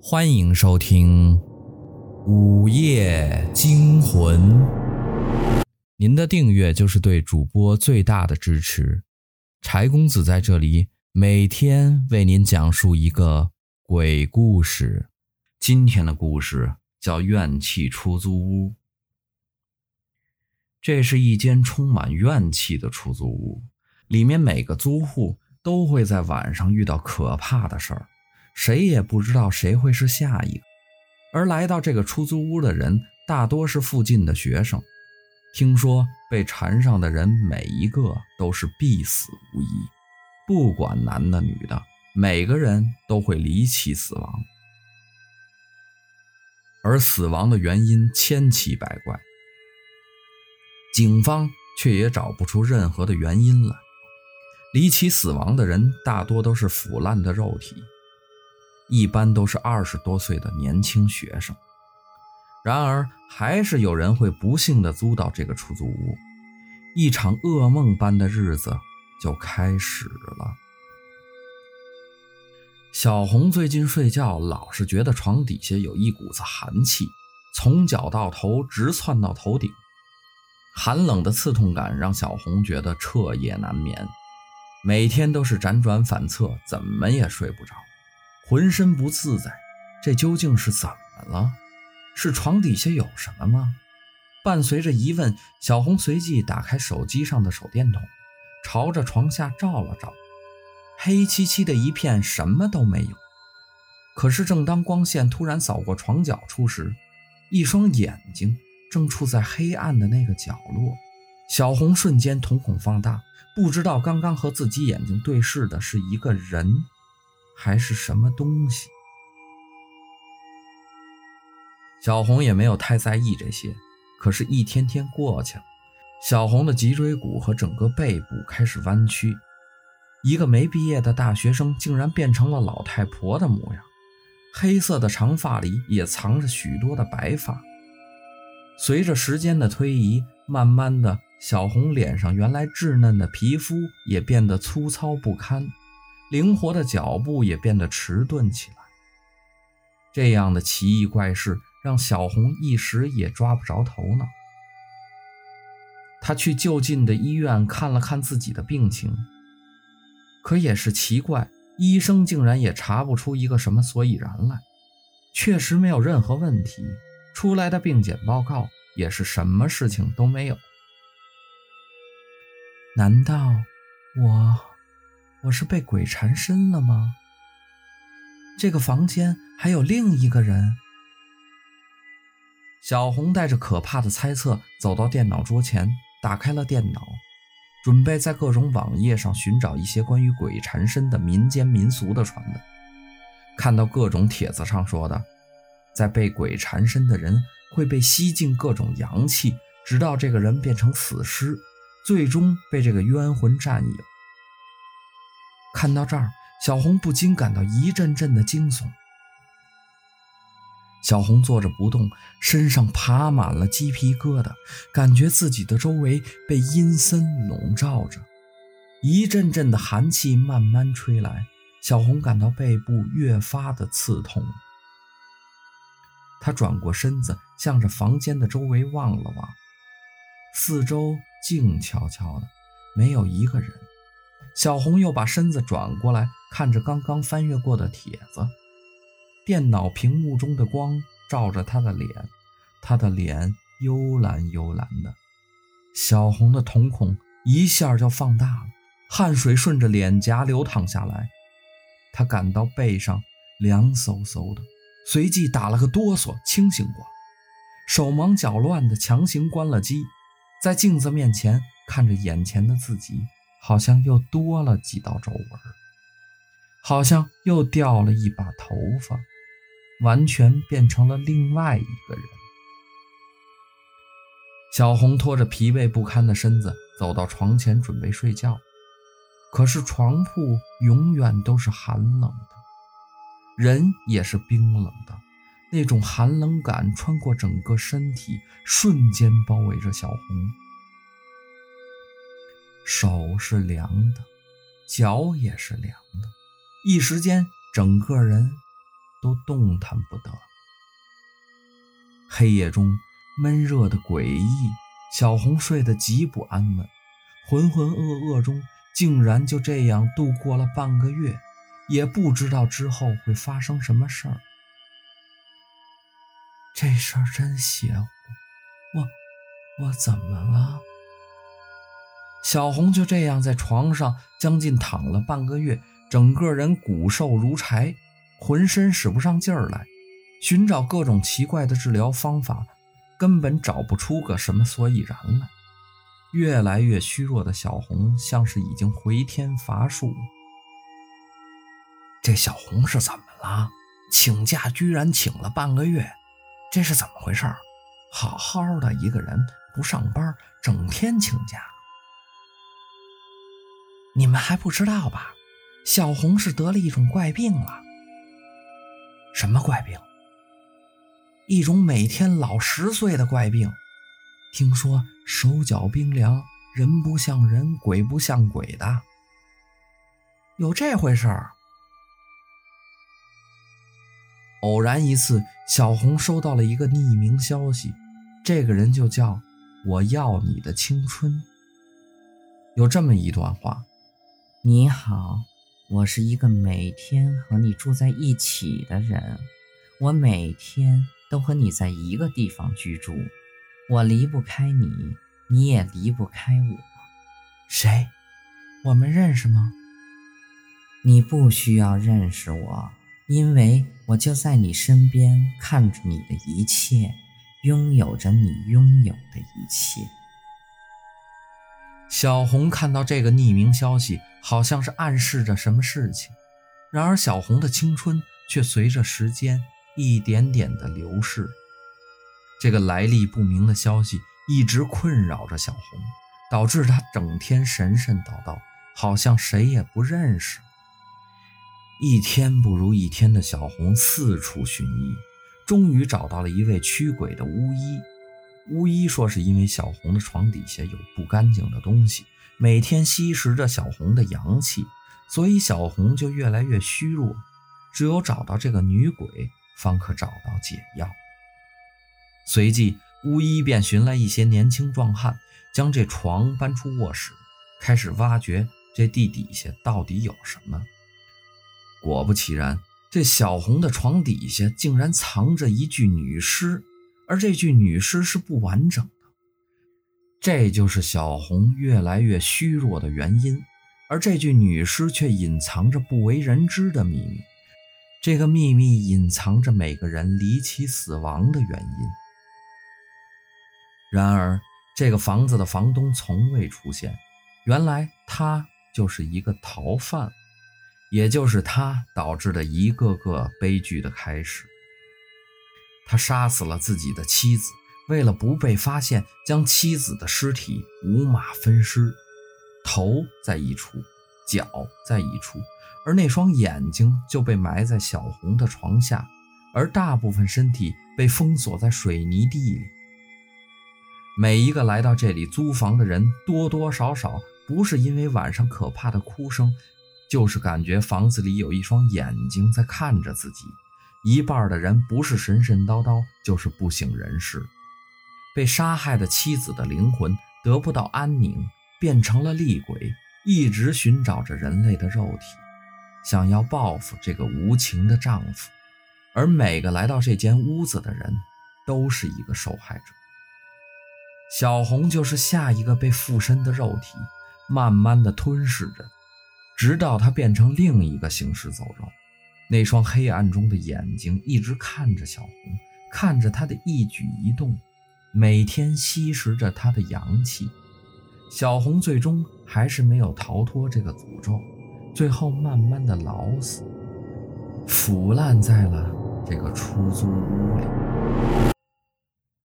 欢迎收听《午夜惊魂》。您的订阅就是对主播最大的支持。柴公子在这里每天为您讲述一个鬼故事。今天的故事叫《怨气出租屋》。这是一间充满怨气的出租屋，里面每个租户都会在晚上遇到可怕的事儿。谁也不知道谁会是下一个，而来到这个出租屋的人大多是附近的学生。听说被缠上的人每一个都是必死无疑，不管男的女的，每个人都会离奇死亡。而死亡的原因千奇百怪，警方却也找不出任何的原因来。离奇死亡的人大多都是腐烂的肉体。一般都是二十多岁的年轻学生，然而还是有人会不幸地租到这个出租屋，一场噩梦般的日子就开始了。小红最近睡觉老是觉得床底下有一股子寒气，从脚到头直窜到头顶，寒冷的刺痛感让小红觉得彻夜难眠，每天都是辗转反侧，怎么也睡不着。浑身不自在，这究竟是怎么了？是床底下有什么吗？伴随着疑问，小红随即打开手机上的手电筒，朝着床下照了照，黑漆漆的一片，什么都没有。可是，正当光线突然扫过床角处时，一双眼睛正处在黑暗的那个角落。小红瞬间瞳孔放大，不知道刚刚和自己眼睛对视的是一个人。还是什么东西？小红也没有太在意这些。可是，一天天过去了，小红的脊椎骨和整个背部开始弯曲。一个没毕业的大学生竟然变成了老太婆的模样，黑色的长发里也藏着许多的白发。随着时间的推移，慢慢的，小红脸上原来稚嫩的皮肤也变得粗糙不堪。灵活的脚步也变得迟钝起来。这样的奇异怪事让小红一时也抓不着头脑。她去就近的医院看了看自己的病情，可也是奇怪，医生竟然也查不出一个什么所以然来。确实没有任何问题，出来的病检报告也是什么事情都没有。难道我？我是被鬼缠身了吗？这个房间还有另一个人。小红带着可怕的猜测走到电脑桌前，打开了电脑，准备在各种网页上寻找一些关于鬼缠身的民间民俗的传闻。看到各种帖子上说的，在被鬼缠身的人会被吸进各种阳气，直到这个人变成死尸，最终被这个冤魂占有。看到这儿，小红不禁感到一阵阵的惊悚。小红坐着不动，身上爬满了鸡皮疙瘩，感觉自己的周围被阴森笼罩着，一阵阵的寒气慢慢吹来，小红感到背部越发的刺痛。她转过身子，向着房间的周围望了望，四周静悄悄的，没有一个人。小红又把身子转过来，看着刚刚翻阅过的帖子。电脑屏幕中的光照着她的脸，她的脸幽蓝幽蓝的。小红的瞳孔一下就放大了，汗水顺着脸颊流淌下来。她感到背上凉飕飕的，随即打了个哆嗦，清醒过来，手忙脚乱的强行关了机，在镜子面前看着眼前的自己。好像又多了几道皱纹，好像又掉了一把头发，完全变成了另外一个人。小红拖着疲惫不堪的身子走到床前，准备睡觉。可是床铺永远都是寒冷的，人也是冰冷的，那种寒冷感穿过整个身体，瞬间包围着小红。手是凉的，脚也是凉的，一时间整个人都动弹不得。黑夜中闷热的诡异，小红睡得极不安稳，浑浑噩噩中竟然就这样度过了半个月，也不知道之后会发生什么事儿。这事儿真邪乎，我我怎么了？小红就这样在床上将近躺了半个月，整个人骨瘦如柴，浑身使不上劲儿来，寻找各种奇怪的治疗方法，根本找不出个什么所以然来。越来越虚弱的小红像是已经回天乏术。这小红是怎么了？请假居然请了半个月，这是怎么回事？好好的一个人不上班，整天请假。你们还不知道吧？小红是得了一种怪病了。什么怪病？一种每天老十岁的怪病。听说手脚冰凉，人不像人，鬼不像鬼的。有这回事儿？偶然一次，小红收到了一个匿名消息，这个人就叫“我要你的青春”。有这么一段话。你好，我是一个每天和你住在一起的人，我每天都和你在一个地方居住，我离不开你，你也离不开我。谁？我们认识吗？你不需要认识我，因为我就在你身边，看着你的一切，拥有着你拥有的一切。小红看到这个匿名消息，好像是暗示着什么事情。然而，小红的青春却随着时间一点点的流逝。这个来历不明的消息一直困扰着小红，导致她整天神神叨叨，好像谁也不认识。一天不如一天的小红四处寻医，终于找到了一位驱鬼的巫医。巫医说，是因为小红的床底下有不干净的东西，每天吸食着小红的阳气，所以小红就越来越虚弱。只有找到这个女鬼，方可找到解药。随即，巫医便寻来一些年轻壮汉，将这床搬出卧室，开始挖掘这地底下到底有什么。果不其然，这小红的床底下竟然藏着一具女尸。而这具女尸是不完整的，这就是小红越来越虚弱的原因。而这具女尸却隐藏着不为人知的秘密，这个秘密隐藏着每个人离奇死亡的原因。然而，这个房子的房东从未出现，原来他就是一个逃犯，也就是他导致的一个个悲剧的开始。他杀死了自己的妻子，为了不被发现，将妻子的尸体五马分尸，头在一处，脚在一处，而那双眼睛就被埋在小红的床下，而大部分身体被封锁在水泥地里。每一个来到这里租房的人，多多少少不是因为晚上可怕的哭声，就是感觉房子里有一双眼睛在看着自己。一半的人不是神神叨叨，就是不省人事。被杀害的妻子的灵魂得不到安宁，变成了厉鬼，一直寻找着人类的肉体，想要报复这个无情的丈夫。而每个来到这间屋子的人，都是一个受害者。小红就是下一个被附身的肉体，慢慢的吞噬着，直到她变成另一个行尸走肉。那双黑暗中的眼睛一直看着小红，看着她的一举一动，每天吸食着她的阳气。小红最终还是没有逃脱这个诅咒，最后慢慢的老死，腐烂在了这个出租屋里。